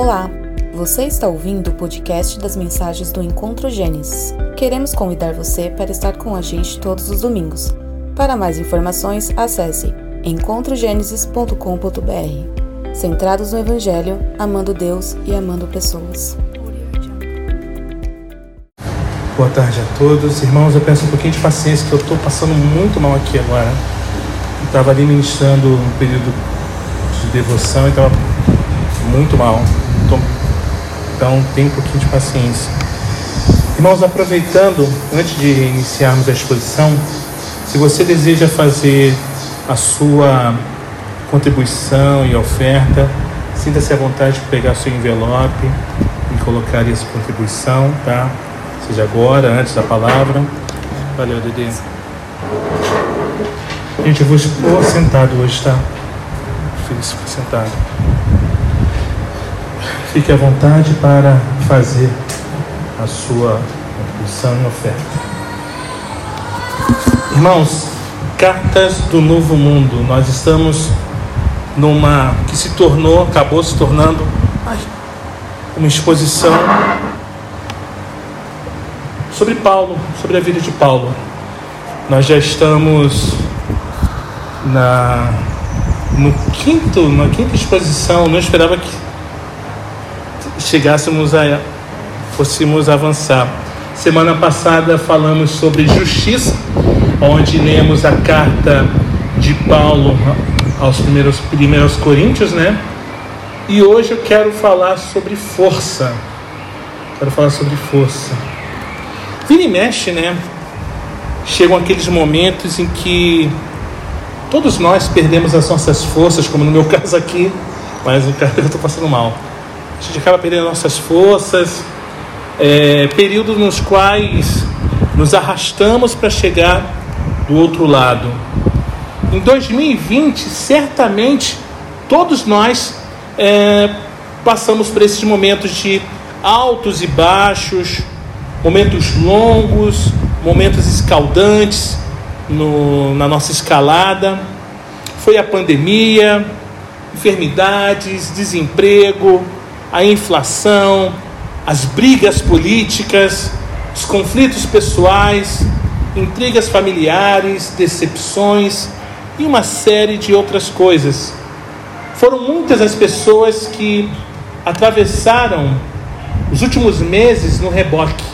Olá, você está ouvindo o podcast das mensagens do Encontro Gênesis. Queremos convidar você para estar com a gente todos os domingos. Para mais informações, acesse encontrogenesis.com.br. Centrados no Evangelho, amando Deus e amando pessoas. Boa tarde a todos. Irmãos, eu peço um pouquinho de paciência que eu estou passando muito mal aqui agora. Estava ali ministrando um período de devoção e estava muito mal. Então, tem um pouquinho de paciência. Irmãos, aproveitando, antes de iniciarmos a exposição, se você deseja fazer a sua contribuição e oferta, sinta-se à vontade de pegar seu envelope e colocar essa contribuição, tá? Seja agora, antes da palavra. Valeu, Dede. Gente, eu vou expor sentado hoje, tá? Fica sentado. Fique à vontade para fazer a sua contribuição e oferta. Irmãos, cartas do novo mundo. Nós estamos numa que se tornou, acabou se tornando uma exposição sobre Paulo, sobre a vida de Paulo. Nós já estamos na no quinto, na quinta exposição, não esperava que chegássemos a fôssemos avançar. Semana passada falamos sobre justiça, onde lemos a carta de Paulo aos primeiros, primeiros Coríntios, né? E hoje eu quero falar sobre força. Quero falar sobre força. Vira e mexe, né? Chegam aqueles momentos em que todos nós perdemos as nossas forças, como no meu caso aqui, mas o cara eu estou passando mal. A gente acaba perdendo nossas forças, é, períodos nos quais nos arrastamos para chegar do outro lado. Em 2020, certamente todos nós é, passamos por esses momentos de altos e baixos momentos longos, momentos escaldantes no, na nossa escalada. Foi a pandemia, enfermidades, desemprego, a inflação, as brigas políticas, os conflitos pessoais, intrigas familiares, decepções e uma série de outras coisas. Foram muitas as pessoas que atravessaram os últimos meses no reboque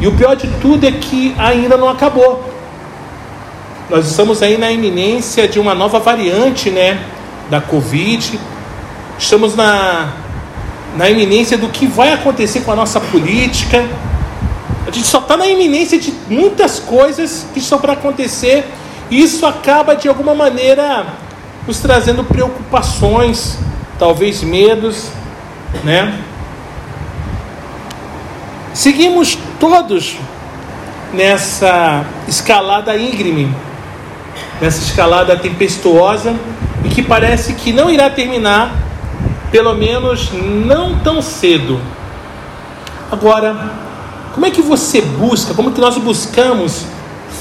e o pior de tudo é que ainda não acabou. Nós estamos aí na iminência de uma nova variante, né, da Covid. Estamos na na iminência do que vai acontecer com a nossa política. A gente só está na iminência de muitas coisas que estão para acontecer. E isso acaba de alguma maneira nos trazendo preocupações, talvez medos, né? Seguimos todos nessa escalada íngreme, nessa escalada tempestuosa e que parece que não irá terminar, pelo menos não tão cedo. Agora, como é que você busca, como que nós buscamos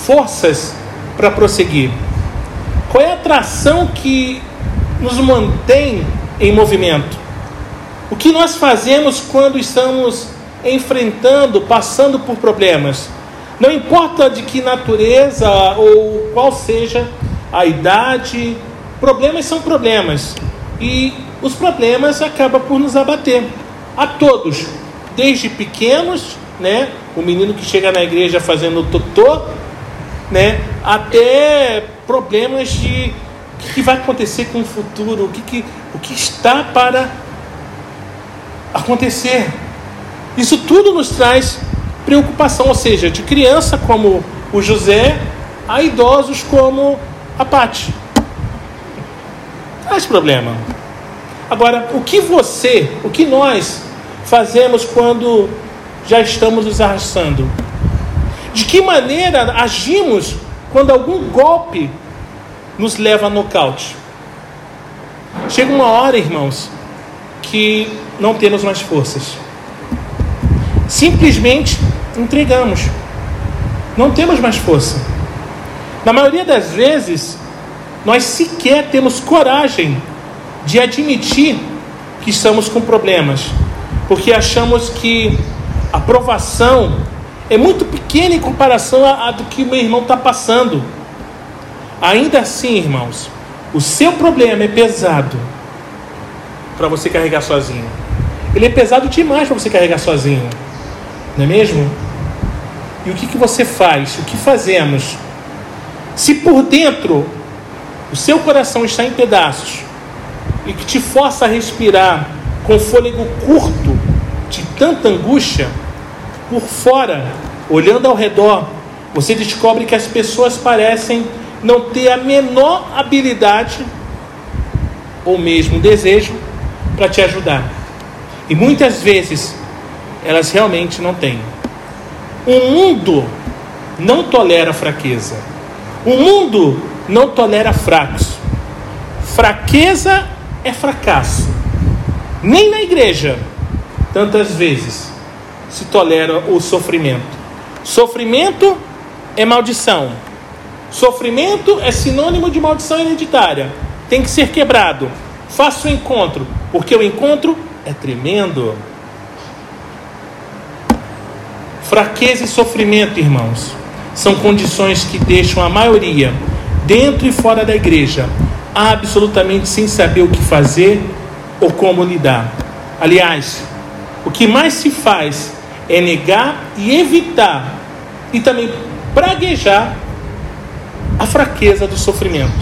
forças para prosseguir? Qual é a atração que nos mantém em movimento? O que nós fazemos quando estamos enfrentando, passando por problemas. Não importa de que natureza ou qual seja a idade, problemas são problemas. E os problemas acabam por nos abater. A todos, desde pequenos, né? O menino que chega na igreja fazendo totô, né? Até problemas de o que vai acontecer com o futuro, o que, que, o que está para acontecer. Isso tudo nos traz preocupação, ou seja, de criança como o José a idosos como a Pati. Traz problema. Agora, o que você, o que nós fazemos quando já estamos nos arrastando? De que maneira agimos quando algum golpe nos leva a nocaute? Chega uma hora, irmãos, que não temos mais forças simplesmente entregamos. Não temos mais força. Na maioria das vezes, nós sequer temos coragem de admitir que estamos com problemas, porque achamos que a provação é muito pequena em comparação a, a do que o meu irmão está passando. Ainda assim, irmãos, o seu problema é pesado para você carregar sozinho. Ele é pesado demais para você carregar sozinho, não é mesmo? E o que, que você faz? O que fazemos? Se por dentro o seu coração está em pedaços e que te força a respirar com fôlego curto de tanta angústia, por fora, olhando ao redor, você descobre que as pessoas parecem não ter a menor habilidade ou mesmo desejo para te ajudar. E muitas vezes elas realmente não têm. O mundo não tolera fraqueza. O mundo não tolera fracos. Fraqueza é fracasso. Nem na igreja, tantas vezes, se tolera o sofrimento. Sofrimento é maldição. Sofrimento é sinônimo de maldição hereditária. Tem que ser quebrado. Faça o encontro, porque o encontro é tremendo. Fraqueza e sofrimento, irmãos, são condições que deixam a maioria, dentro e fora da igreja, absolutamente sem saber o que fazer ou como lidar. Aliás, o que mais se faz é negar e evitar e também praguejar a fraqueza do sofrimento.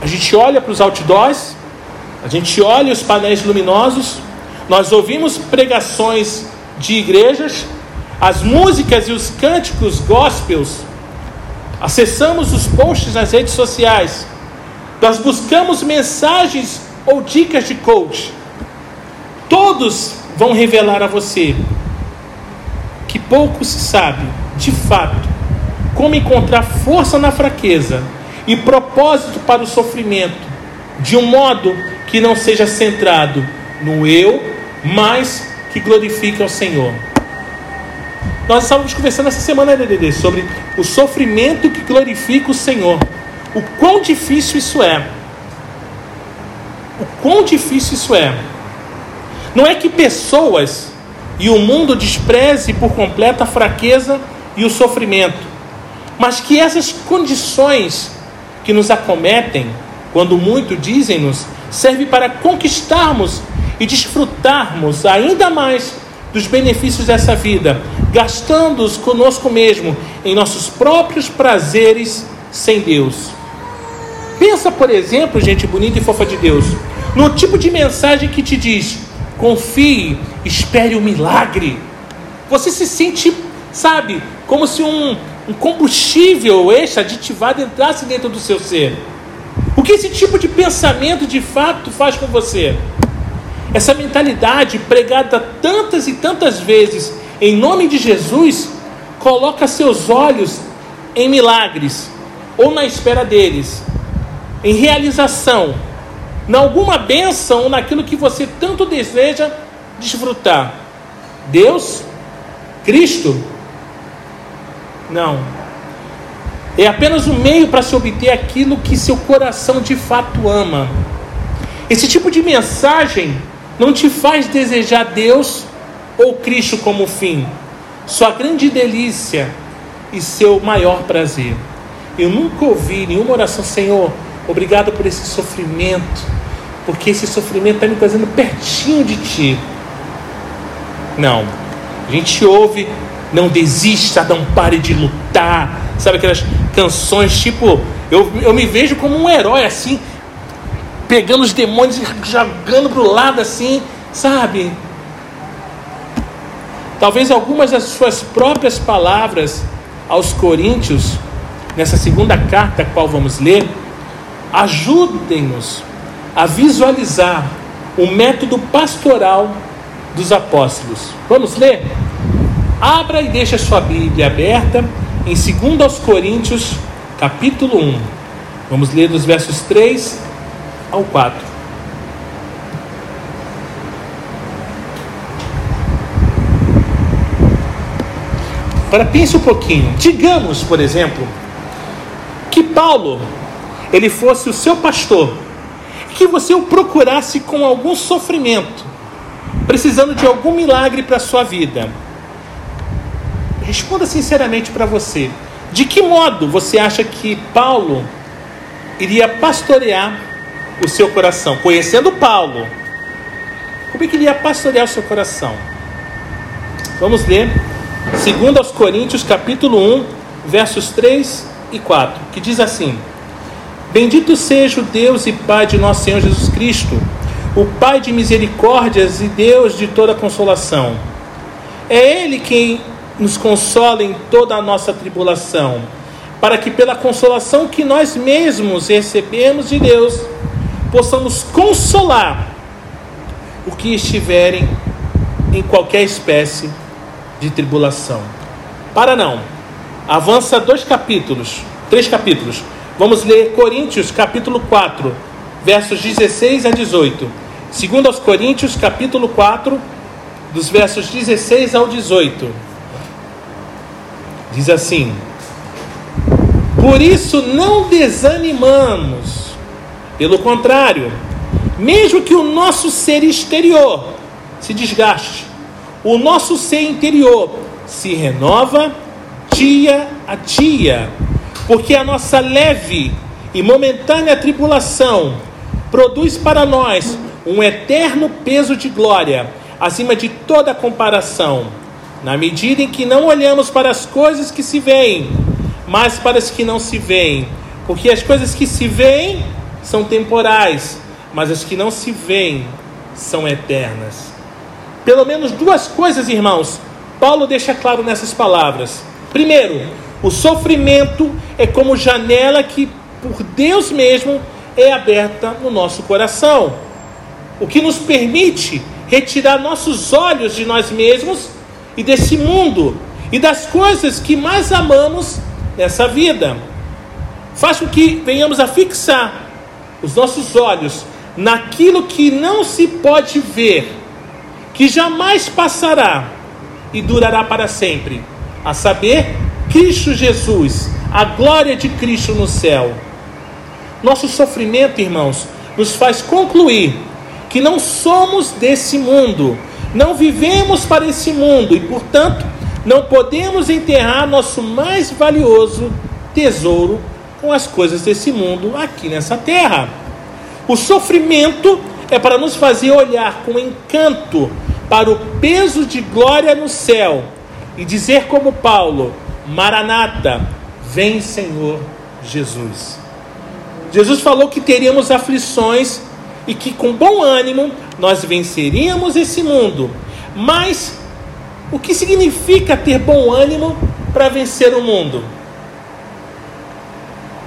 A gente olha para os outdoors, a gente olha os painéis luminosos, nós ouvimos pregações de igrejas, as músicas e os cânticos gospels, acessamos os posts nas redes sociais, nós buscamos mensagens ou dicas de coach. Todos vão revelar a você que pouco se sabe, de fato, como encontrar força na fraqueza e propósito para o sofrimento, de um modo que não seja centrado no eu, mas que glorifique ao Senhor. Nós estávamos conversando essa semana, sobre o sofrimento que glorifica o Senhor. O quão difícil isso é. O quão difícil isso é. Não é que pessoas e o mundo despreze por completo a fraqueza e o sofrimento, mas que essas condições que nos acometem, quando muito dizem-nos, serve para conquistarmos e desfrutarmos ainda mais dos benefícios dessa vida, gastando-os conosco mesmo em nossos próprios prazeres sem Deus. Pensa, por exemplo, gente bonita e fofa de Deus, no tipo de mensagem que te diz: confie, espere o um milagre. Você se sente, sabe, como se um, um combustível extra aditivado entrasse dentro do seu ser. O que esse tipo de pensamento de fato faz com você? Essa mentalidade pregada tantas e tantas vezes em nome de Jesus coloca seus olhos em milagres ou na espera deles, em realização, em alguma bênção naquilo que você tanto deseja desfrutar. Deus, Cristo, não. É apenas um meio para se obter aquilo que seu coração de fato ama. Esse tipo de mensagem não te faz desejar Deus ou Cristo como fim, sua grande delícia e seu maior prazer. Eu nunca ouvi nenhuma oração, Senhor, obrigado por esse sofrimento, porque esse sofrimento está me trazendo pertinho de Ti. Não. A gente ouve, não desista, não pare de lutar. Sabe aquelas canções tipo, eu, eu me vejo como um herói assim, pegando os demônios e jogando para o lado assim, sabe? Talvez algumas das suas próprias palavras aos Coríntios, nessa segunda carta a qual vamos ler, ajudem-nos a visualizar o método pastoral dos apóstolos. Vamos ler? Abra e deixe a sua Bíblia aberta em 2 Coríntios, capítulo 1. Vamos ler dos versos 3 ao 4. Agora pense um pouquinho. Digamos, por exemplo, que Paulo ele fosse o seu pastor que você o procurasse com algum sofrimento, precisando de algum milagre para a sua vida. Responda sinceramente para você. De que modo você acha que Paulo iria pastorear o seu coração? Conhecendo Paulo, como é que ele ia pastorear o seu coração? Vamos ler 2 aos Coríntios, capítulo 1, versos 3 e 4, que diz assim: Bendito seja o Deus e Pai de nosso Senhor Jesus Cristo, o Pai de misericórdias e Deus de toda consolação. É Ele quem nos consola em toda a nossa tribulação, para que pela consolação que nós mesmos recebemos de Deus, possamos consolar o que estiverem em qualquer espécie de tribulação. Para não. Avança dois capítulos, três capítulos. Vamos ler Coríntios, capítulo 4, versos 16 a 18. Segundo aos Coríntios, capítulo 4, dos versos 16 ao 18. Diz assim: Por isso não desanimamos. Pelo contrário, mesmo que o nosso ser exterior se desgaste, o nosso ser interior se renova dia a dia, porque a nossa leve e momentânea tribulação produz para nós um eterno peso de glória, acima de toda comparação, na medida em que não olhamos para as coisas que se veem, mas para as que não se veem, porque as coisas que se veem são temporais, mas as que não se veem são eternas. Pelo menos duas coisas, irmãos, Paulo deixa claro nessas palavras. Primeiro, o sofrimento é como janela que, por Deus mesmo, é aberta no nosso coração, o que nos permite retirar nossos olhos de nós mesmos e desse mundo e das coisas que mais amamos nessa vida. Faz com que venhamos a fixar os nossos olhos naquilo que não se pode ver, que jamais passará e durará para sempre, a saber, Cristo Jesus, a glória de Cristo no céu. Nosso sofrimento, irmãos, nos faz concluir que não somos desse mundo, não vivemos para esse mundo e, portanto, não podemos enterrar nosso mais valioso tesouro com as coisas desse mundo aqui nessa terra. O sofrimento é para nos fazer olhar com encanto para o peso de glória no céu e dizer, como Paulo: Maranata, vem Senhor Jesus. Jesus falou que teríamos aflições e que com bom ânimo nós venceríamos esse mundo. Mas o que significa ter bom ânimo para vencer o mundo?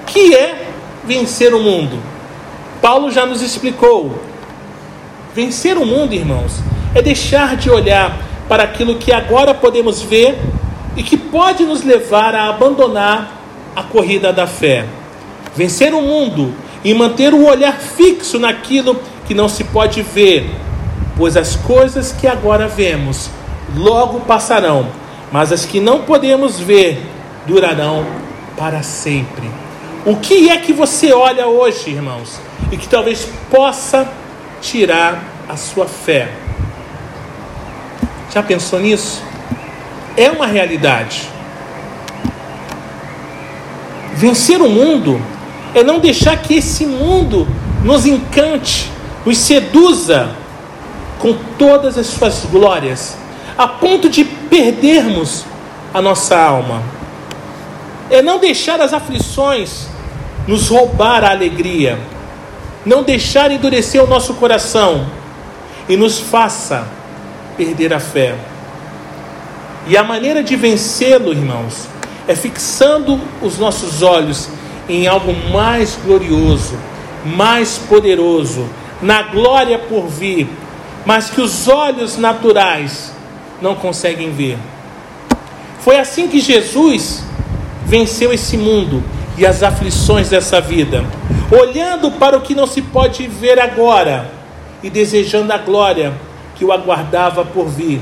Que é vencer o mundo? Paulo já nos explicou. Vencer o mundo, irmãos, é deixar de olhar para aquilo que agora podemos ver e que pode nos levar a abandonar a corrida da fé. Vencer o mundo e manter o olhar fixo naquilo que não se pode ver, pois as coisas que agora vemos logo passarão, mas as que não podemos ver durarão para sempre. O que é que você olha hoje, irmãos? e que talvez possa tirar a sua fé. Já pensou nisso? É uma realidade. Vencer o mundo é não deixar que esse mundo nos encante, nos seduza com todas as suas glórias, a ponto de perdermos a nossa alma. É não deixar as aflições nos roubar a alegria não deixar endurecer o nosso coração e nos faça perder a fé. E a maneira de vencê-lo, irmãos, é fixando os nossos olhos em algo mais glorioso, mais poderoso, na glória por vir, mas que os olhos naturais não conseguem ver. Foi assim que Jesus venceu esse mundo e as aflições dessa vida olhando para o que não se pode ver agora e desejando a glória que o aguardava por vir.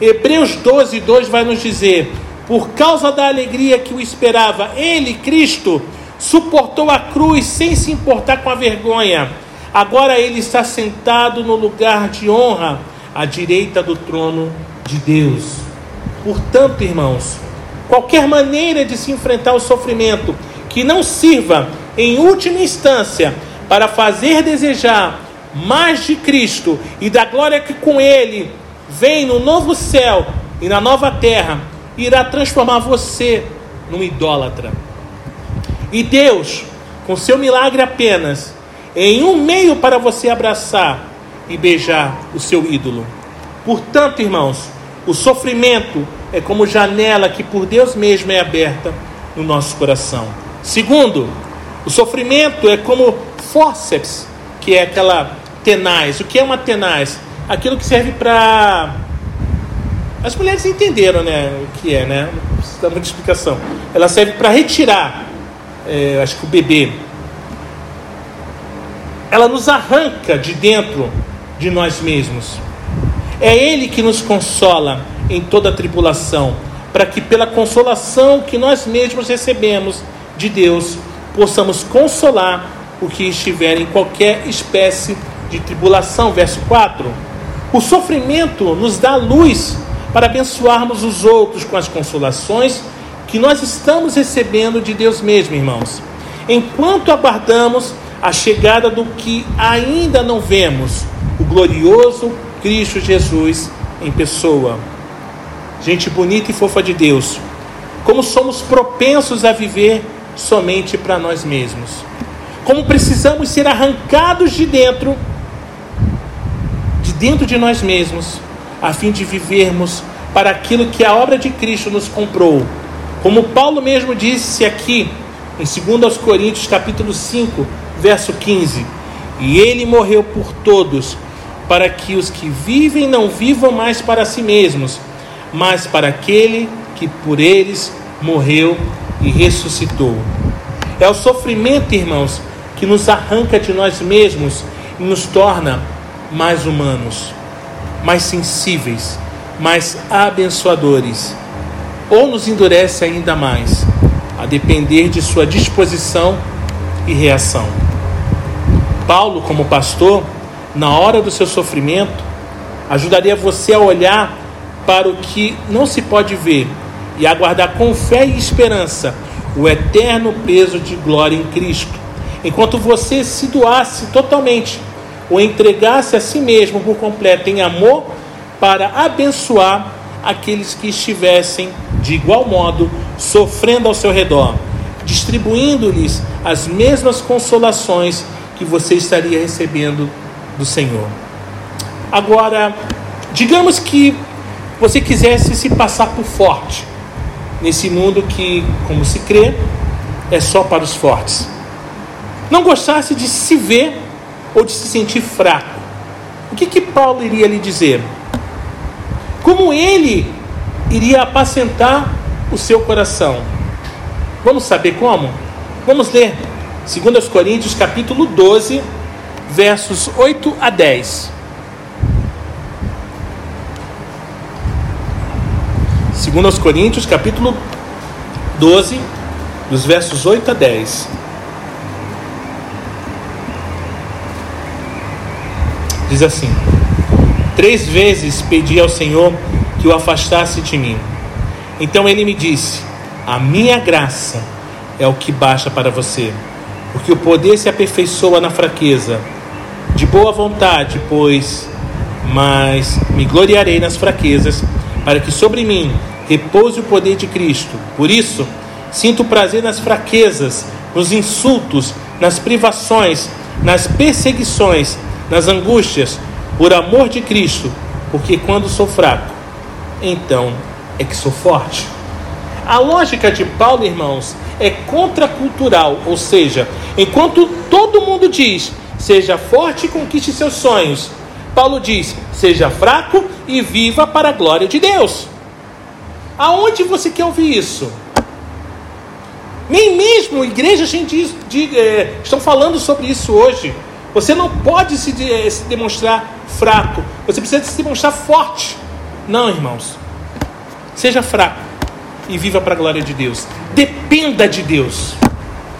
Hebreus 12, 2 vai nos dizer: por causa da alegria que o esperava, ele, Cristo, suportou a cruz sem se importar com a vergonha, Agora ele está sentado no lugar de honra, à direita do trono de Deus. Portanto, irmãos, qualquer maneira de se enfrentar o sofrimento que não sirva, em última instância, para fazer desejar mais de Cristo e da glória que com Ele vem no novo céu e na nova terra, irá transformar você num idólatra. E Deus, com seu milagre apenas, em um meio para você abraçar e beijar o seu ídolo. Portanto, irmãos, o sofrimento é como janela que por Deus mesmo é aberta no nosso coração. Segundo, o sofrimento é como fórceps, que é aquela tenaz. O que é uma tenaz? Aquilo que serve para. As mulheres entenderam né, o que é, né? Não precisa dar muita explicação. Ela serve para retirar, é, acho que o bebê. Ela nos arranca de dentro de nós mesmos. É Ele que nos consola em toda tribulação, para que pela consolação que nós mesmos recebemos de Deus, possamos consolar o que estiver em qualquer espécie de tribulação. Verso 4. O sofrimento nos dá luz para abençoarmos os outros com as consolações que nós estamos recebendo de Deus mesmo, irmãos. Enquanto aguardamos a chegada do que ainda não vemos, o glorioso Cristo Jesus em pessoa. Gente bonita e fofa de Deus, como somos propensos a viver somente para nós mesmos. Como precisamos ser arrancados de dentro de dentro de nós mesmos, a fim de vivermos para aquilo que a obra de Cristo nos comprou. Como Paulo mesmo disse aqui em 2 Coríntios capítulo 5, verso 15: "E ele morreu por todos, para que os que vivem não vivam mais para si mesmos, mas para aquele que por eles morreu e ressuscitou." É o sofrimento, irmãos, que nos arranca de nós mesmos e nos torna mais humanos, mais sensíveis, mais abençoadores, ou nos endurece ainda mais, a depender de sua disposição e reação. Paulo, como pastor, na hora do seu sofrimento, ajudaria você a olhar para o que não se pode ver e aguardar com fé e esperança o eterno peso de glória em Cristo, enquanto você se doasse totalmente ou entregasse a si mesmo por completo em amor para abençoar aqueles que estivessem de igual modo sofrendo ao seu redor, distribuindo-lhes as mesmas consolações que você estaria recebendo do Senhor. Agora, digamos que você quisesse se passar por forte nesse mundo que, como se crê, é só para os fortes. Não gostasse de se ver ou de se sentir fraco. O que, que Paulo iria lhe dizer? Como ele iria apacentar o seu coração? Vamos saber como? Vamos ler 2 Coríntios capítulo 12, versos 8 a 10. 2 Coríntios capítulo 12, dos versos 8 a 10. Diz assim: Três vezes pedi ao Senhor que o afastasse de mim. Então ele me disse: A minha graça é o que baixa para você, porque o poder se aperfeiçoa na fraqueza. De boa vontade, pois, mas me gloriarei nas fraquezas, para que sobre mim repouse o poder de Cristo. Por isso, sinto prazer nas fraquezas, nos insultos, nas privações, nas perseguições nas angústias, por amor de Cristo, porque quando sou fraco, então é que sou forte. A lógica de Paulo, irmãos, é contracultural, ou seja, enquanto todo mundo diz, seja forte e conquiste seus sonhos, Paulo diz, seja fraco e viva para a glória de Deus. Aonde você quer ouvir isso? Nem mesmo igrejas gentis de, é, estão falando sobre isso hoje. Você não pode se, de, se demonstrar fraco. Você precisa se demonstrar forte. Não, irmãos. Seja fraco e viva para a glória de Deus. Dependa de Deus.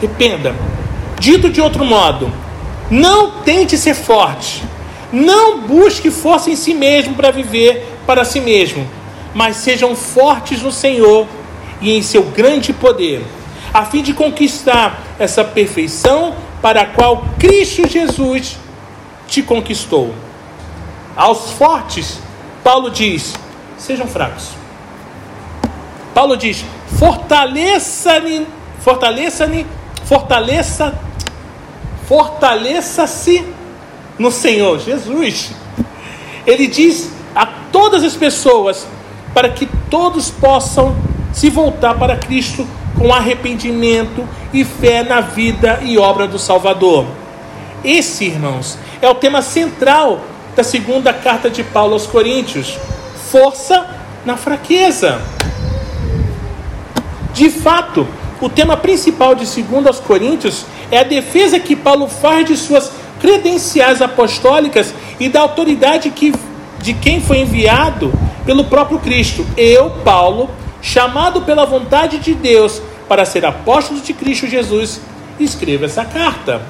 Dependa. Dito de outro modo, Não tente ser forte. Não busque força em si mesmo para viver para si mesmo, mas sejam fortes no Senhor e em seu grande poder, a fim de conquistar essa perfeição para a qual Cristo Jesus te conquistou. Aos fortes, Paulo diz: sejam fracos. Paulo diz: fortaleça-me, fortaleça-me, fortaleça, fortaleça-se no Senhor Jesus. Ele diz a todas as pessoas para que todos possam se voltar para Cristo com arrependimento e fé na vida e obra do Salvador. Esse, irmãos, é o tema central da segunda carta de Paulo aos Coríntios: força na fraqueza. De fato, o tema principal de 2 aos Coríntios é a defesa que Paulo faz de suas credenciais apostólicas e da autoridade que, de quem foi enviado pelo próprio Cristo. Eu, Paulo, chamado pela vontade de Deus para ser apóstolo de Cristo Jesus, escrevo essa carta.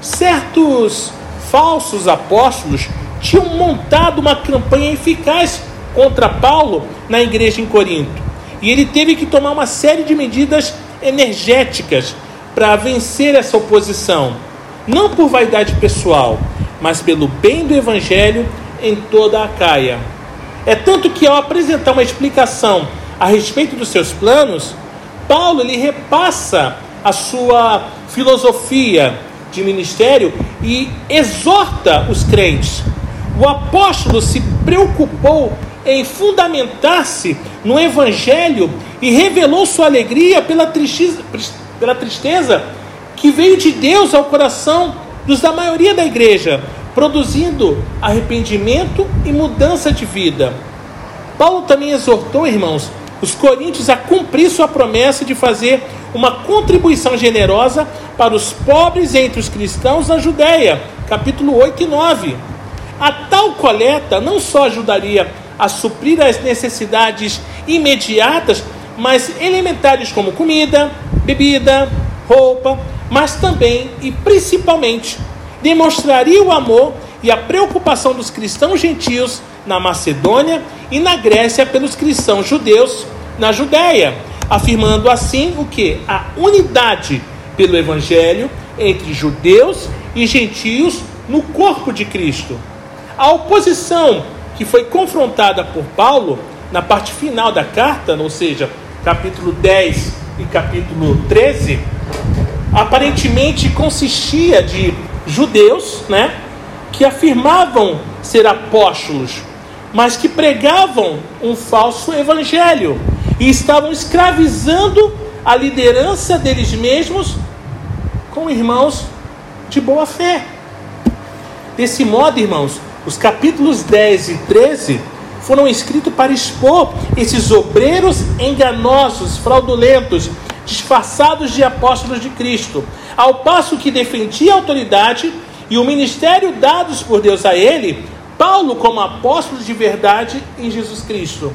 Certos falsos apóstolos tinham montado uma campanha eficaz contra Paulo na igreja em Corinto. E ele teve que tomar uma série de medidas energéticas para vencer essa oposição, não por vaidade pessoal, mas pelo bem do evangelho em toda a Caia. É tanto que ao apresentar uma explicação a respeito dos seus planos, Paulo ele repassa a sua filosofia de ministério e exorta os crentes. O apóstolo se preocupou em fundamentar-se no evangelho e revelou sua alegria pela tristeza, pela tristeza que veio de Deus ao coração dos da maioria da igreja, produzindo arrependimento e mudança de vida. Paulo também exortou, irmãos, os coríntios a cumprir sua promessa de fazer uma contribuição generosa para os pobres entre os cristãos na Judéia, capítulo 8 e 9. A tal coleta não só ajudaria a suprir as necessidades imediatas, mas elementares como comida, bebida, roupa, mas também e principalmente demonstraria o amor e a preocupação dos cristãos gentios na Macedônia e na Grécia pelos cristãos judeus na Judéia, afirmando assim o que? A unidade pelo evangelho entre judeus e gentios no corpo de Cristo. A oposição que foi confrontada por Paulo na parte final da carta, ou seja, capítulo 10 e capítulo 13, aparentemente consistia de judeus, né, que afirmavam ser apóstolos, mas que pregavam um falso evangelho e estavam escravizando a liderança deles mesmos com irmãos de boa fé. Desse modo, irmãos, os capítulos 10 e 13 foram escritos para expor esses obreiros enganosos, fraudulentos, disfarçados de apóstolos de Cristo, ao passo que defendia a autoridade e o ministério dados por Deus a ele, Paulo como apóstolo de verdade em Jesus Cristo.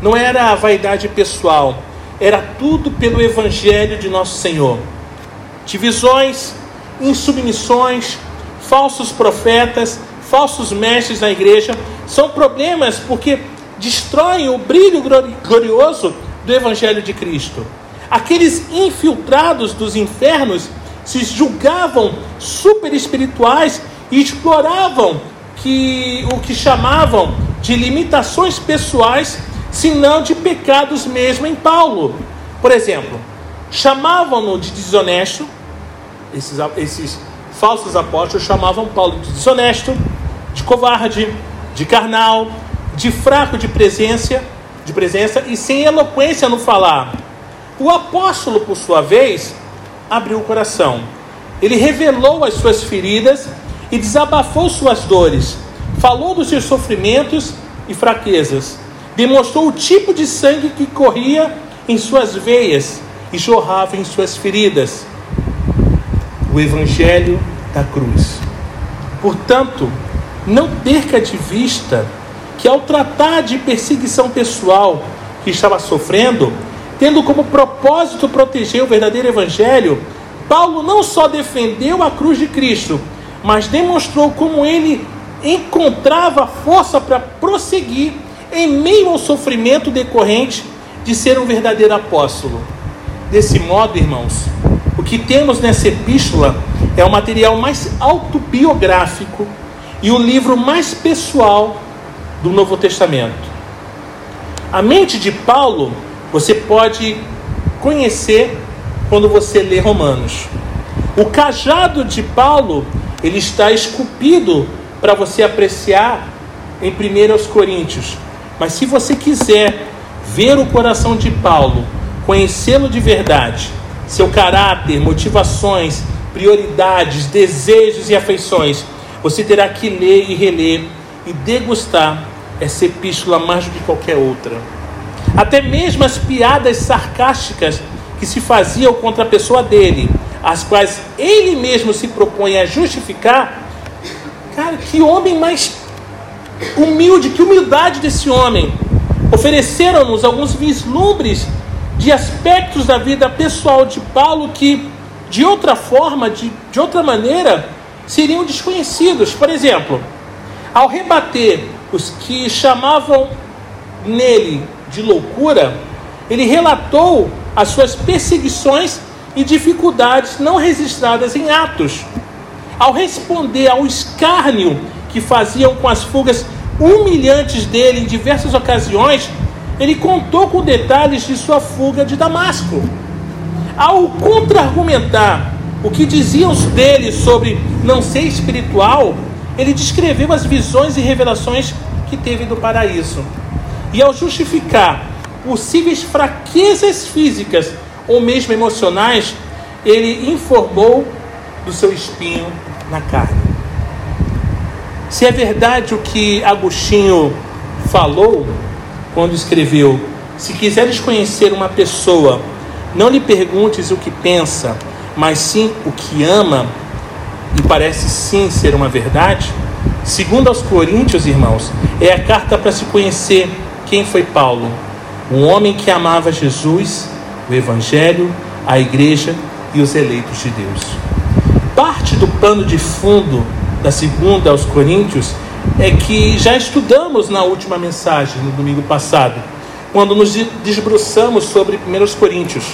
Não era a vaidade pessoal, era tudo pelo evangelho de nosso Senhor. Divisões, insubmissões, falsos profetas, falsos mestres na igreja são problemas porque destroem o brilho glorioso do evangelho de Cristo. Aqueles infiltrados dos infernos se julgavam super espirituais e exploravam que o que chamavam de limitações pessoais, se não de pecados mesmo em Paulo. Por exemplo, chamavam-no de desonesto, esses, esses falsos apóstolos chamavam Paulo de desonesto, de covarde, de carnal, de fraco de presença, de presença e sem eloquência no falar. O apóstolo, por sua vez, abriu o coração. Ele revelou as suas feridas e desabafou suas dores. Falou dos seus sofrimentos e fraquezas. Demonstrou o tipo de sangue que corria em suas veias e jorrava em suas feridas. O Evangelho da cruz. Portanto, não perca de vista que, ao tratar de perseguição pessoal que estava sofrendo, tendo como propósito proteger o verdadeiro Evangelho, Paulo não só defendeu a cruz de Cristo, mas demonstrou como ele encontrava força para prosseguir em meio ao sofrimento decorrente de ser um verdadeiro apóstolo. Desse modo, irmãos, o que temos nessa epístola é o material mais autobiográfico e o livro mais pessoal do Novo Testamento. A mente de Paulo você pode conhecer quando você lê Romanos. O cajado de Paulo, ele está esculpido para você apreciar em 1 Coríntios. Mas se você quiser ver o coração de Paulo, conhecê-lo de verdade, seu caráter, motivações, prioridades, desejos e afeições, você terá que ler e reler e degustar essa epístola mais do que qualquer outra. Até mesmo as piadas sarcásticas que se faziam contra a pessoa dele, as quais ele mesmo se propõe a justificar. Cara, que homem mais humilde, que humildade desse homem. Ofereceram-nos alguns vislumbres de aspectos da vida pessoal de Paulo que, de outra forma, de, de outra maneira, seriam desconhecidos. Por exemplo, ao rebater os que chamavam nele de loucura, ele relatou as suas perseguições e dificuldades não registradas em Atos. Ao responder ao escárnio que faziam com as fugas humilhantes dele em diversas ocasiões, ele contou com detalhes de sua fuga de Damasco. Ao contra-argumentar o que diziam dele sobre não ser espiritual, ele descreveu as visões e revelações que teve do paraíso. E ao justificar possíveis fraquezas físicas ou mesmo emocionais, ele informou do seu espinho na carne. Se é verdade o que Agostinho falou quando escreveu: Se quiseres conhecer uma pessoa, não lhe perguntes o que pensa, mas sim o que ama, e parece sim ser uma verdade. Segundo aos Coríntios, irmãos, é a carta para se conhecer quem foi Paulo, um homem que amava Jesus, o Evangelho, a igreja e os eleitos de Deus. Parte do pano de fundo da segunda aos Coríntios é que já estudamos na última mensagem, no domingo passado, quando nos desbruçamos sobre 1 Coríntios.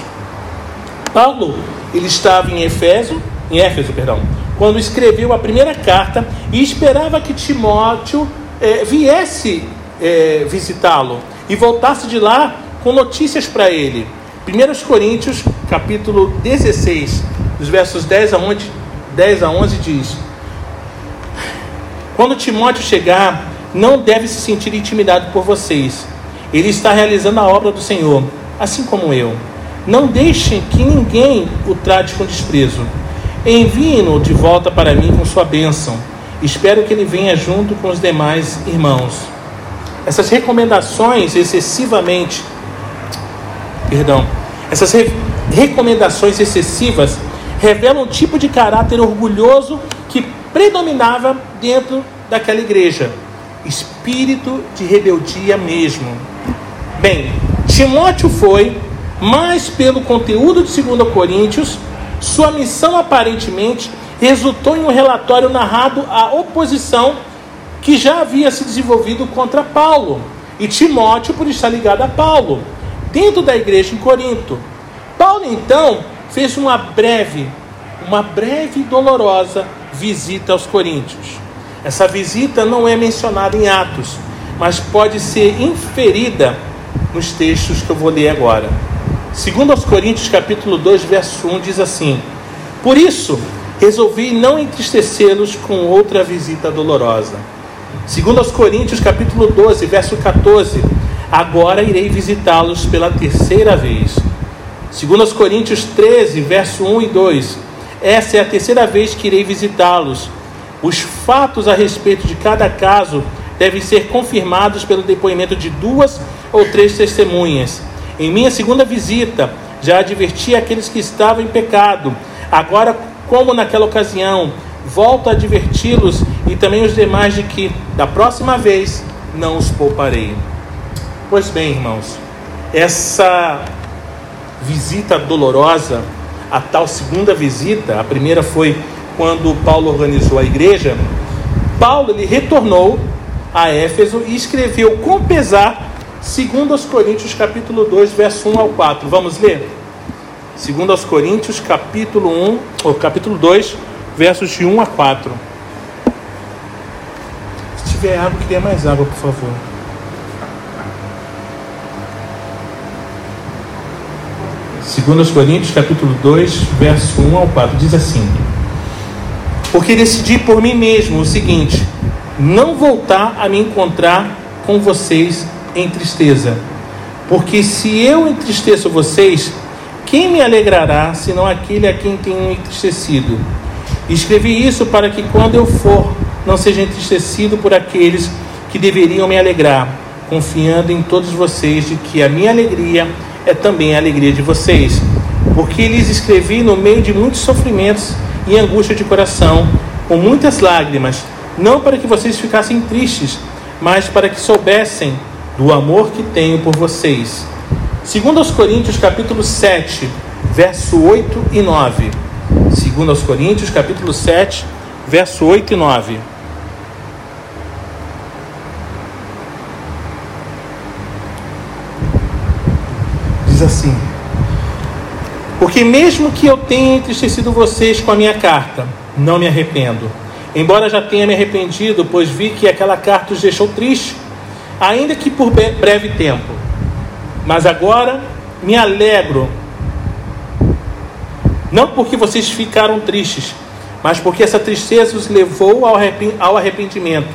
Paulo, ele estava em Éfeso, em Éfeso, perdão, quando escreveu a primeira carta e esperava que Timóteo eh, viesse eh, visitá-lo e voltasse de lá com notícias para ele. 1 Coríntios, capítulo 16, dos versos 10 a 11, 10 a 11 diz: quando Timóteo chegar, não deve se sentir intimidado por vocês. Ele está realizando a obra do Senhor, assim como eu. Não deixem que ninguém o trate com desprezo. Enviem-no de volta para mim com sua bênção. Espero que ele venha junto com os demais irmãos. Essas recomendações excessivamente, perdão, essas re recomendações excessivas revelam um tipo de caráter orgulhoso que predominava dentro daquela igreja. Espírito de rebeldia mesmo. Bem, Timóteo foi, mas pelo conteúdo de 2 Coríntios, sua missão aparentemente resultou em um relatório narrado à oposição que já havia se desenvolvido contra Paulo e Timóteo por estar ligado a Paulo, dentro da igreja em Corinto. Paulo então fez uma breve, uma breve e dolorosa visita aos coríntios. Essa visita não é mencionada em Atos, mas pode ser inferida nos textos que eu vou ler agora. Segundo aos Coríntios, capítulo 2, verso 1, diz assim: Por isso, resolvi não entristecê-los com outra visita dolorosa. Segundo aos Coríntios, capítulo 12, verso 14, agora irei visitá-los pela terceira vez. Segundo aos Coríntios 13, verso 1 e 2, essa é a terceira vez que irei visitá-los. Os fatos a respeito de cada caso devem ser confirmados pelo depoimento de duas ou três testemunhas. Em minha segunda visita, já adverti aqueles que estavam em pecado. Agora, como naquela ocasião, volto a adverti-los e também os demais de que, da próxima vez, não os pouparei. Pois bem, irmãos, essa visita dolorosa a tal segunda visita, a primeira foi quando Paulo organizou a igreja, Paulo ele retornou a Éfeso e escreveu com pesar, segundo aos Coríntios capítulo 2, verso 1 ao 4. Vamos ler? Segundo aos Coríntios capítulo 1, ou capítulo 2, versos de 1 a 4. Se tiver água, queria mais água, por favor. Segundo aos Coríntios, capítulo 2, verso 1 ao 4, diz assim: Porque decidi por mim mesmo o seguinte: não voltar a me encontrar com vocês em tristeza. Porque se eu entristeço vocês, quem me alegrará senão aquele a quem tenho entristecido? Escrevi isso para que quando eu for, não seja entristecido por aqueles que deveriam me alegrar, confiando em todos vocês de que a minha alegria é também a alegria de vocês. Porque lhes escrevi no meio de muitos sofrimentos e angústia de coração, com muitas lágrimas, não para que vocês ficassem tristes, mas para que soubessem do amor que tenho por vocês. Segundo aos Coríntios, capítulo 7, verso 8 e 9. Segundo aos Coríntios, capítulo 7, verso 8 e 9. Diz assim: Porque mesmo que eu tenha entristecido vocês com a minha carta, não me arrependo Embora já tenha me arrependido, pois vi que aquela carta os deixou triste, ainda que por breve tempo. Mas agora me alegro, não porque vocês ficaram tristes, mas porque essa tristeza os levou ao arrependimento.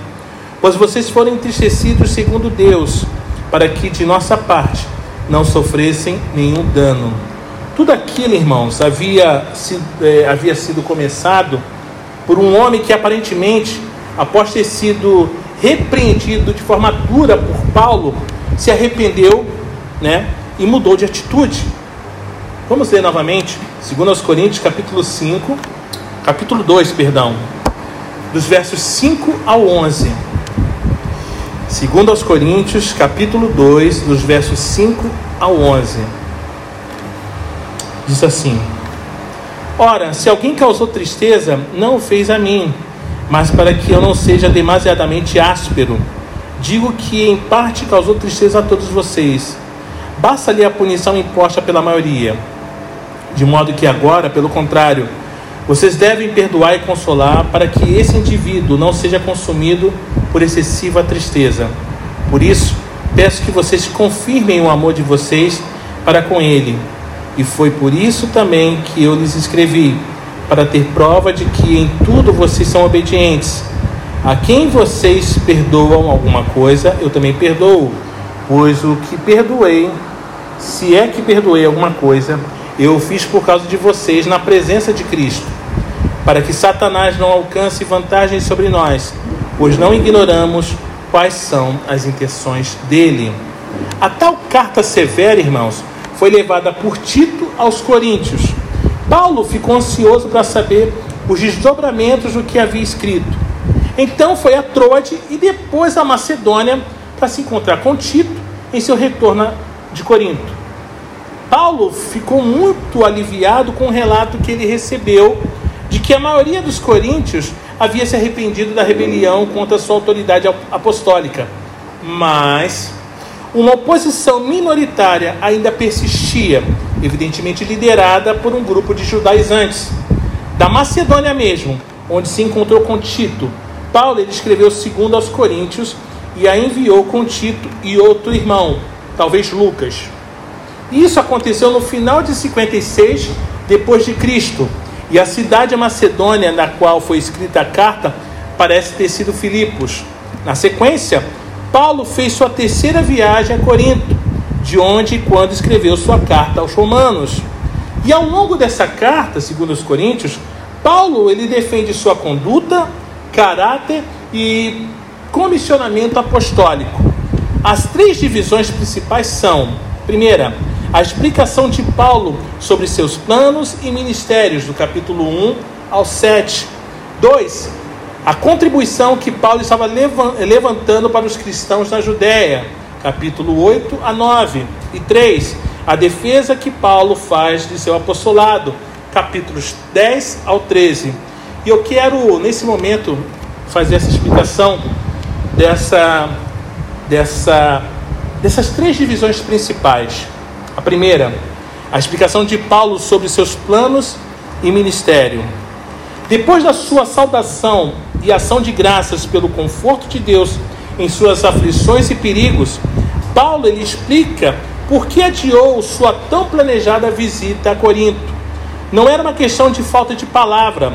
Pois vocês foram entristecidos segundo Deus, para que de nossa parte não sofressem nenhum dano. Tudo aquilo, irmãos, havia sido, eh, havia sido começado por um homem que aparentemente, após ter sido repreendido de forma dura por Paulo, se arrependeu, né, e mudou de atitude. Vamos ler novamente, segundo aos Coríntios, capítulo 5, capítulo 2, perdão, dos versos 5 ao 11. Segundo aos Coríntios, capítulo 2, dos versos 5 ao 11. Diz assim: Ora, se alguém causou tristeza, não o fez a mim, mas para que eu não seja demasiadamente áspero, digo que em parte causou tristeza a todos vocês. Basta-lhe a punição imposta pela maioria. De modo que agora, pelo contrário, vocês devem perdoar e consolar para que esse indivíduo não seja consumido por excessiva tristeza. Por isso, peço que vocês confirmem o amor de vocês para com ele e foi por isso também que eu lhes escrevi, para ter prova de que em tudo vocês são obedientes. A quem vocês perdoam alguma coisa, eu também perdoo, pois o que perdoei, se é que perdoei alguma coisa, eu fiz por causa de vocês na presença de Cristo, para que Satanás não alcance vantagens sobre nós, pois não ignoramos quais são as intenções dele. A tal carta severa, irmãos, foi levada por Tito aos Coríntios. Paulo ficou ansioso para saber os desdobramentos do que havia escrito. Então foi a Troade e depois a Macedônia para se encontrar com Tito em seu retorno de Corinto. Paulo ficou muito aliviado com o relato que ele recebeu de que a maioria dos coríntios havia se arrependido da rebelião contra sua autoridade apostólica. Mas uma oposição minoritária ainda persistia, evidentemente liderada por um grupo de judaizantes. Da Macedônia mesmo, onde se encontrou com Tito, Paulo escreveu segundo aos Coríntios e a enviou com Tito e outro irmão, talvez Lucas. Isso aconteceu no final de 56 depois de Cristo, e a cidade macedônia na qual foi escrita a carta parece ter sido Filipos. Na sequência, Paulo fez sua terceira viagem a Corinto, de onde e quando escreveu sua carta aos Romanos. E ao longo dessa carta, segundo os Coríntios, Paulo ele defende sua conduta, caráter e comissionamento apostólico. As três divisões principais são: primeira, a explicação de Paulo sobre seus planos e ministérios, do capítulo 1 ao 7. 2 a contribuição que Paulo estava levantando para os cristãos na Judéia, capítulo 8 a 9. E 3. A defesa que Paulo faz de seu apostolado, capítulos 10 ao 13. E eu quero, nesse momento, fazer essa explicação dessa, dessa, dessas três divisões principais. A primeira, a explicação de Paulo sobre seus planos e ministério. Depois da sua saudação e ação de graças pelo conforto de Deus em suas aflições e perigos, Paulo ele explica por que adiou sua tão planejada visita a Corinto. Não era uma questão de falta de palavra.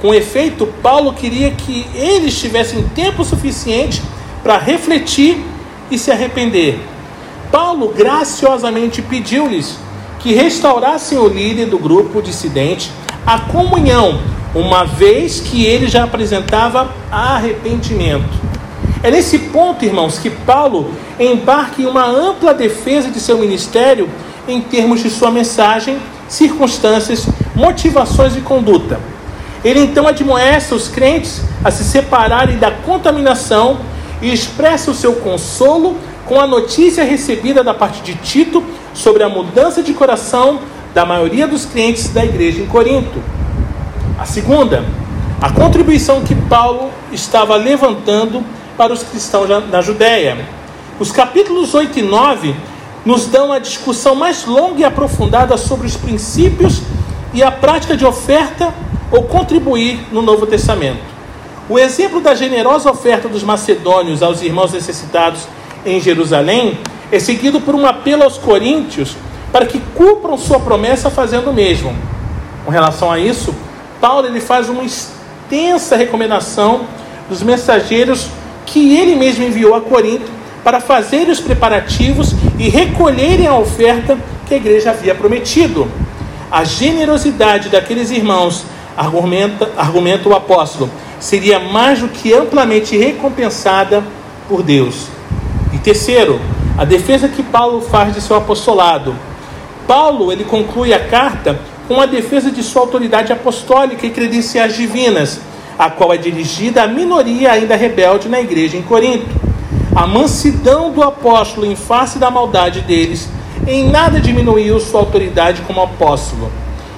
Com efeito, Paulo queria que eles tivessem tempo suficiente para refletir e se arrepender. Paulo graciosamente pediu-lhes que restaurassem o líder do grupo dissidente a comunhão uma vez que ele já apresentava arrependimento. É nesse ponto, irmãos, que Paulo embarca em uma ampla defesa de seu ministério em termos de sua mensagem, circunstâncias, motivações e conduta. Ele então admoesta os crentes a se separarem da contaminação e expressa o seu consolo com a notícia recebida da parte de Tito sobre a mudança de coração da maioria dos crentes da igreja em Corinto. A segunda, a contribuição que Paulo estava levantando para os cristãos na Judéia. Os capítulos 8 e 9 nos dão a discussão mais longa e aprofundada sobre os princípios e a prática de oferta ou contribuir no Novo Testamento. O exemplo da generosa oferta dos macedônios aos irmãos necessitados em Jerusalém é seguido por um apelo aos coríntios para que cumpram sua promessa fazendo o mesmo. Com relação a isso, Paulo ele faz uma extensa recomendação dos mensageiros que ele mesmo enviou a Corinto para fazerem os preparativos e recolherem a oferta que a igreja havia prometido. A generosidade daqueles irmãos, argumenta, argumenta o apóstolo, seria mais do que amplamente recompensada por Deus. Terceiro, a defesa que Paulo faz de seu apostolado. Paulo ele conclui a carta com a defesa de sua autoridade apostólica e credenciais divinas, a qual é dirigida à minoria ainda rebelde na igreja em Corinto. A mansidão do apóstolo em face da maldade deles em nada diminuiu sua autoridade como apóstolo.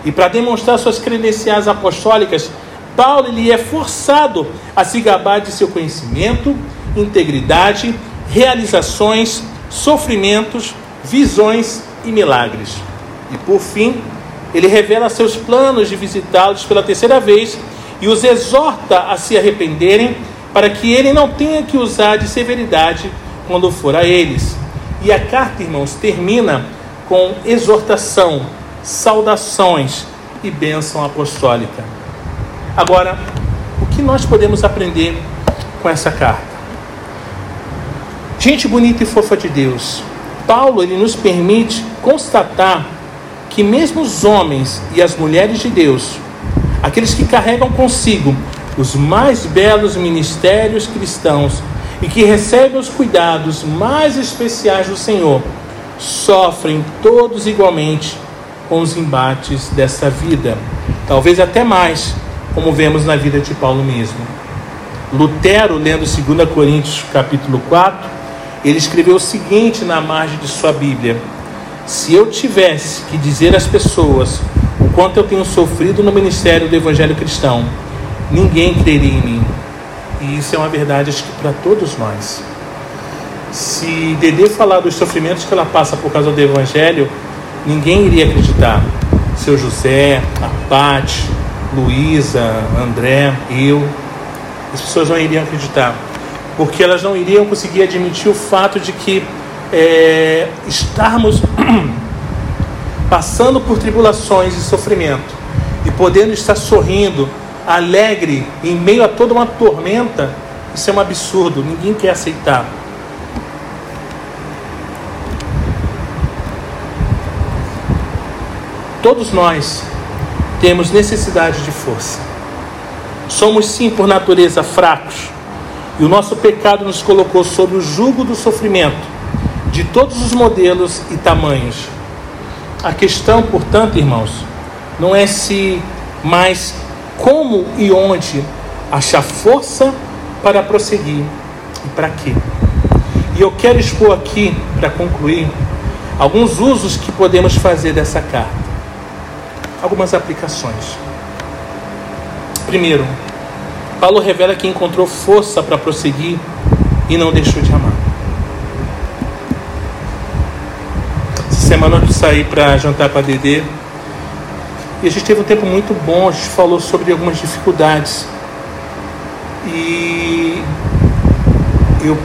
E para demonstrar suas credenciais apostólicas, Paulo lhe é forçado a se gabar de seu conhecimento, integridade, realizações, sofrimentos, visões e milagres. E por fim, ele revela seus planos de visitá-los pela terceira vez e os exorta a se arrependerem para que ele não tenha que usar de severidade quando for a eles. E a carta, irmãos, termina com exortação, saudações e bênção apostólica. Agora, o que nós podemos aprender com essa carta? Gente bonita e fofa de Deus, Paulo ele nos permite constatar que mesmo os homens e as mulheres de Deus, aqueles que carregam consigo os mais belos ministérios cristãos e que recebem os cuidados mais especiais do Senhor, sofrem todos igualmente com os embates dessa vida, talvez até mais, como vemos na vida de Paulo mesmo. Lutero, lendo 2 Coríntios capítulo 4, ele escreveu o seguinte na margem de sua Bíblia: Se eu tivesse que dizer às pessoas o quanto eu tenho sofrido no ministério do Evangelho cristão, ninguém creria em mim. E isso é uma verdade, acho que para todos nós. Se Dedê falar dos sofrimentos que ela passa por causa do Evangelho, ninguém iria acreditar. Seu José, a Pati, Luísa, André, eu, as pessoas não iriam acreditar porque elas não iriam conseguir admitir o fato de que é, estarmos passando por tribulações e sofrimento e podendo estar sorrindo, alegre em meio a toda uma tormenta, isso é um absurdo, ninguém quer aceitar. Todos nós temos necessidade de força. Somos sim, por natureza, fracos e o nosso pecado nos colocou sob o jugo do sofrimento, de todos os modelos e tamanhos. A questão, portanto, irmãos, não é se, mas como e onde achar força para prosseguir e para quê. E eu quero expor aqui, para concluir, alguns usos que podemos fazer dessa carta. algumas aplicações. Primeiro, Paulo revela que encontrou força para prosseguir e não deixou de amar. Essa semana eu saí para jantar com a Dedê e a gente teve um tempo muito bom, a gente falou sobre algumas dificuldades. E eu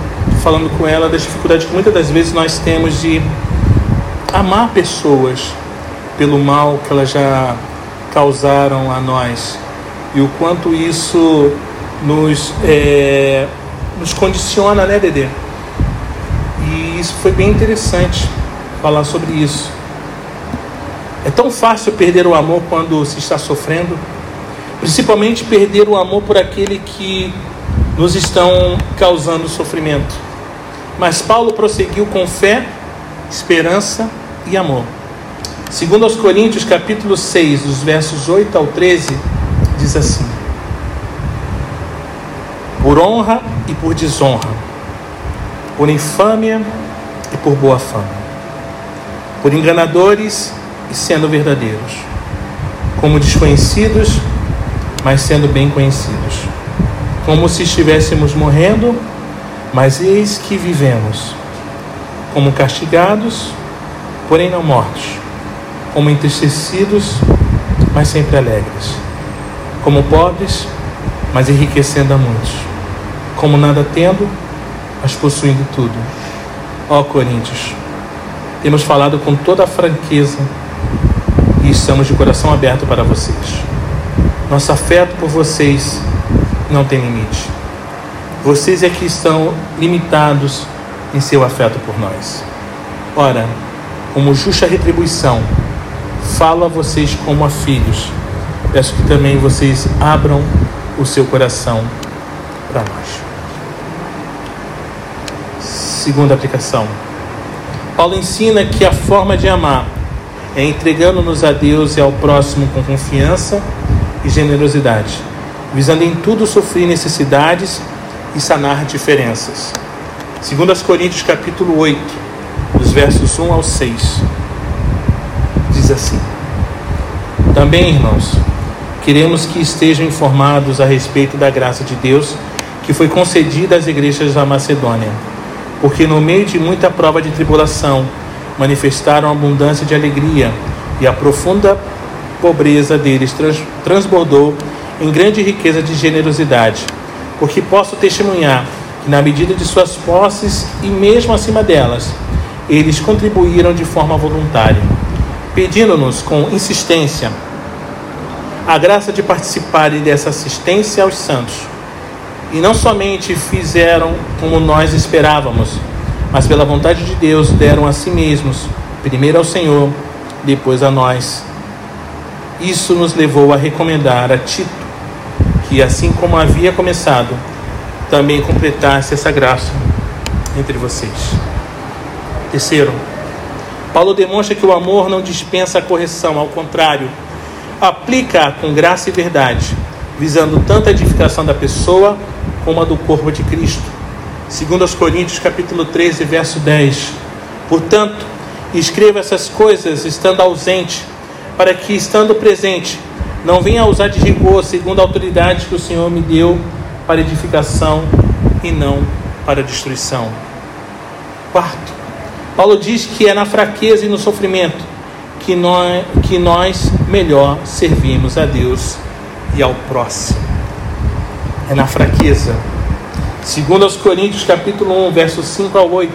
falando com ela das dificuldades que muitas das vezes nós temos de amar pessoas pelo mal que elas já causaram a nós e o quanto isso nos, é, nos condiciona, né, Dedê? E isso foi bem interessante falar sobre isso. É tão fácil perder o amor quando se está sofrendo, principalmente perder o amor por aquele que nos estão causando sofrimento. Mas Paulo prosseguiu com fé, esperança e amor. Segundo aos Coríntios, capítulo 6, dos versos 8 ao 13, diz assim: Por honra e por desonra, por infâmia e por boa fama, por enganadores e sendo verdadeiros, como desconhecidos, mas sendo bem conhecidos, como se estivéssemos morrendo, mas eis que vivemos, como castigados, porém não mortos, como entristecidos, mas sempre alegres, como pobres, mas enriquecendo a muitos, como nada tendo, mas possuindo tudo. Ó Coríntios, temos falado com toda a franqueza e estamos de coração aberto para vocês. Nosso afeto por vocês não tem limite. Vocês é que estão limitados em seu afeto por nós. Ora, como justa retribuição, falo a vocês como a filhos. Peço que também vocês abram o seu coração para nós. Segunda aplicação. Paulo ensina que a forma de amar é entregando-nos a Deus e ao próximo com confiança e generosidade, visando em tudo sofrer necessidades e sanar diferenças. Segundo as Coríntios capítulo 8, dos versos 1 ao 6, diz assim: Também, irmãos, queremos que estejam informados a respeito da graça de Deus que foi concedida às igrejas da Macedônia, porque no meio de muita prova de tribulação, manifestaram abundância de alegria e a profunda pobreza deles trans, transbordou em grande riqueza de generosidade. Porque posso testemunhar que, na medida de suas posses e mesmo acima delas, eles contribuíram de forma voluntária, pedindo-nos com insistência a graça de participarem dessa assistência aos santos. E não somente fizeram como nós esperávamos, mas pela vontade de Deus deram a si mesmos, primeiro ao Senhor, depois a nós. Isso nos levou a recomendar a Tito que, assim como havia começado, também completasse essa graça entre vocês. Terceiro, Paulo demonstra que o amor não dispensa a correção, ao contrário, aplica com graça e verdade, visando tanto a edificação da pessoa como a do corpo de Cristo. Segundo aos Coríntios, capítulo 13, verso 10. Portanto, escreva essas coisas estando ausente, para que, estando presente, não venha usar de rigor segundo a autoridade que o Senhor me deu para edificação e não para destruição. Quarto, Paulo diz que é na fraqueza e no sofrimento que nós, que nós melhor servimos a Deus e ao próximo. É na fraqueza Segundo aos Coríntios capítulo 1, versos 5 ao 8.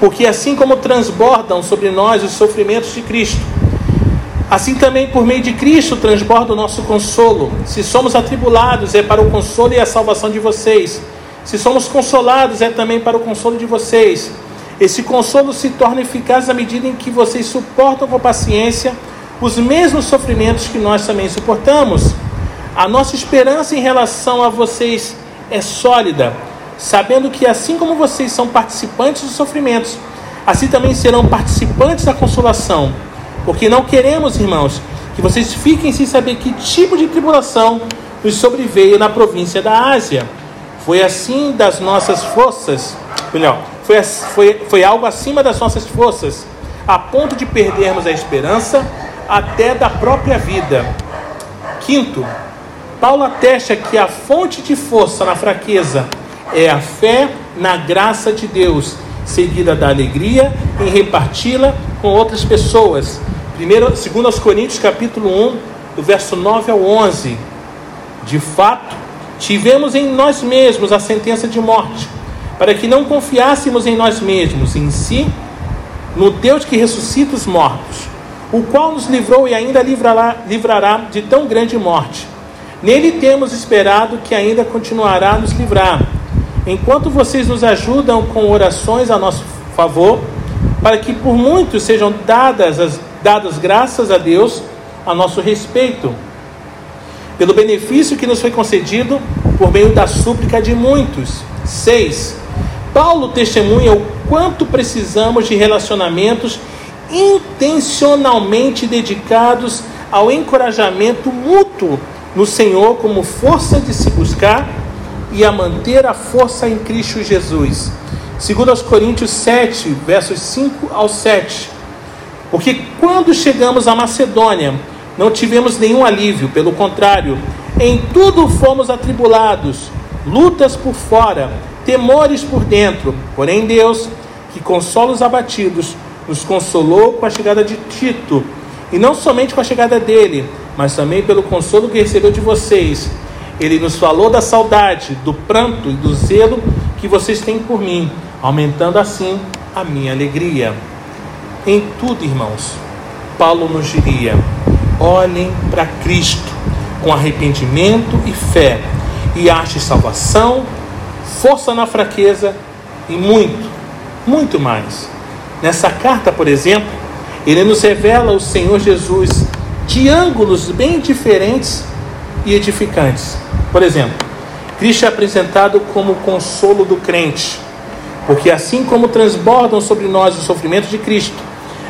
Porque assim como transbordam sobre nós os sofrimentos de Cristo, assim também por meio de Cristo transborda o nosso consolo. Se somos atribulados, é para o consolo e a salvação de vocês. Se somos consolados, é também para o consolo de vocês. Esse consolo se torna eficaz à medida em que vocês suportam com paciência os mesmos sofrimentos que nós também suportamos. A nossa esperança em relação a vocês é sólida, sabendo que assim como vocês são participantes dos sofrimentos, assim também serão participantes da consolação. Porque não queremos, irmãos, que vocês fiquem sem saber que tipo de tribulação nos sobreveio na província da Ásia. Foi assim das nossas forças, melhor, foi, foi, foi algo acima das nossas forças, a ponto de perdermos a esperança, até da própria vida. Quinto, Paulo atesta que a fonte de força na fraqueza é a fé na graça de Deus, seguida da alegria em reparti-la com outras pessoas. Primeiro, segundo aos Coríntios, capítulo 1, do verso 9 ao 11. De fato, tivemos em nós mesmos a sentença de morte, para que não confiássemos em nós mesmos, em si, no Deus que ressuscita os mortos, o qual nos livrou e ainda livrará, livrará de tão grande morte. Nele temos esperado que ainda continuará a nos livrar, enquanto vocês nos ajudam com orações a nosso favor, para que por muitos sejam dadas as dadas graças a Deus a nosso respeito, pelo benefício que nos foi concedido por meio da súplica de muitos. 6. Paulo testemunha o quanto precisamos de relacionamentos intencionalmente dedicados ao encorajamento mútuo no Senhor como força de se buscar e a manter a força em Cristo Jesus. Segundo aos Coríntios 7, versos 5 ao 7. Porque quando chegamos à Macedônia, não tivemos nenhum alívio, pelo contrário, em tudo fomos atribulados, lutas por fora, temores por dentro. Porém, Deus, que consola os abatidos, nos consolou com a chegada de Tito, e não somente com a chegada dele, mas também pelo consolo que recebeu de vocês. Ele nos falou da saudade, do pranto e do zelo que vocês têm por mim, aumentando assim a minha alegria. Em tudo, irmãos, Paulo nos diria: olhem para Cristo com arrependimento e fé, e ache salvação, força na fraqueza e muito, muito mais. Nessa carta, por exemplo, ele nos revela o Senhor Jesus de ângulos bem diferentes e edificantes. Por exemplo, Cristo é apresentado como o consolo do crente, porque assim como transbordam sobre nós o sofrimento de Cristo,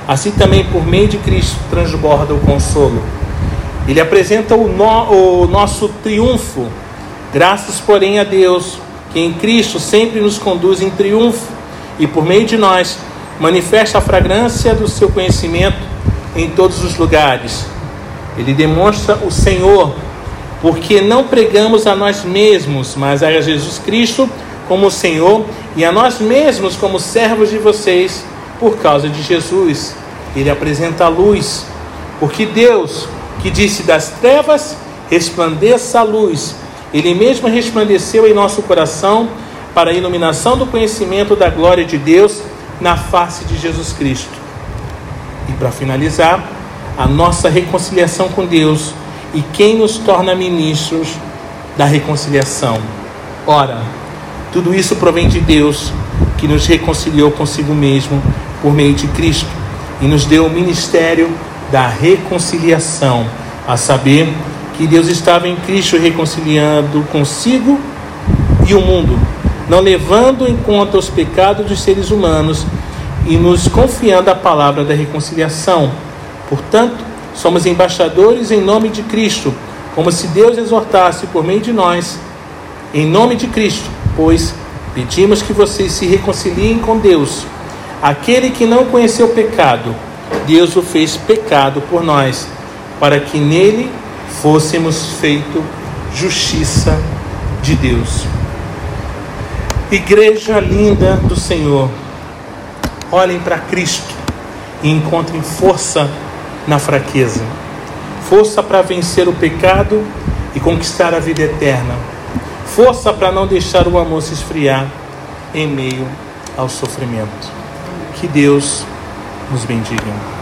assim também por meio de Cristo transborda o consolo. Ele apresenta o, no, o nosso triunfo, graças, porém, a Deus, que em Cristo sempre nos conduz em triunfo e por meio de nós manifesta a fragrância do seu conhecimento em todos os lugares. Ele demonstra o Senhor, porque não pregamos a nós mesmos, mas a Jesus Cristo como Senhor e a nós mesmos como servos de vocês por causa de Jesus. Ele apresenta a luz, porque Deus, que disse das trevas, resplandeça a luz, ele mesmo resplandeceu em nosso coração para a iluminação do conhecimento da glória de Deus na face de Jesus Cristo. E para finalizar, a nossa reconciliação com Deus e quem nos torna ministros da reconciliação. Ora, tudo isso provém de Deus, que nos reconciliou consigo mesmo por meio de Cristo e nos deu o ministério da reconciliação, a saber, que Deus estava em Cristo reconciliando consigo e o mundo não levando em conta os pecados dos seres humanos e nos confiando a palavra da reconciliação. Portanto, somos embaixadores em nome de Cristo, como se Deus exortasse por meio de nós, em nome de Cristo, pois pedimos que vocês se reconciliem com Deus. Aquele que não conheceu pecado, Deus o fez pecado por nós, para que nele fôssemos feito justiça de Deus. Igreja linda do Senhor, olhem para Cristo e encontrem força na fraqueza, força para vencer o pecado e conquistar a vida eterna, força para não deixar o amor se esfriar em meio ao sofrimento. Que Deus nos bendiga.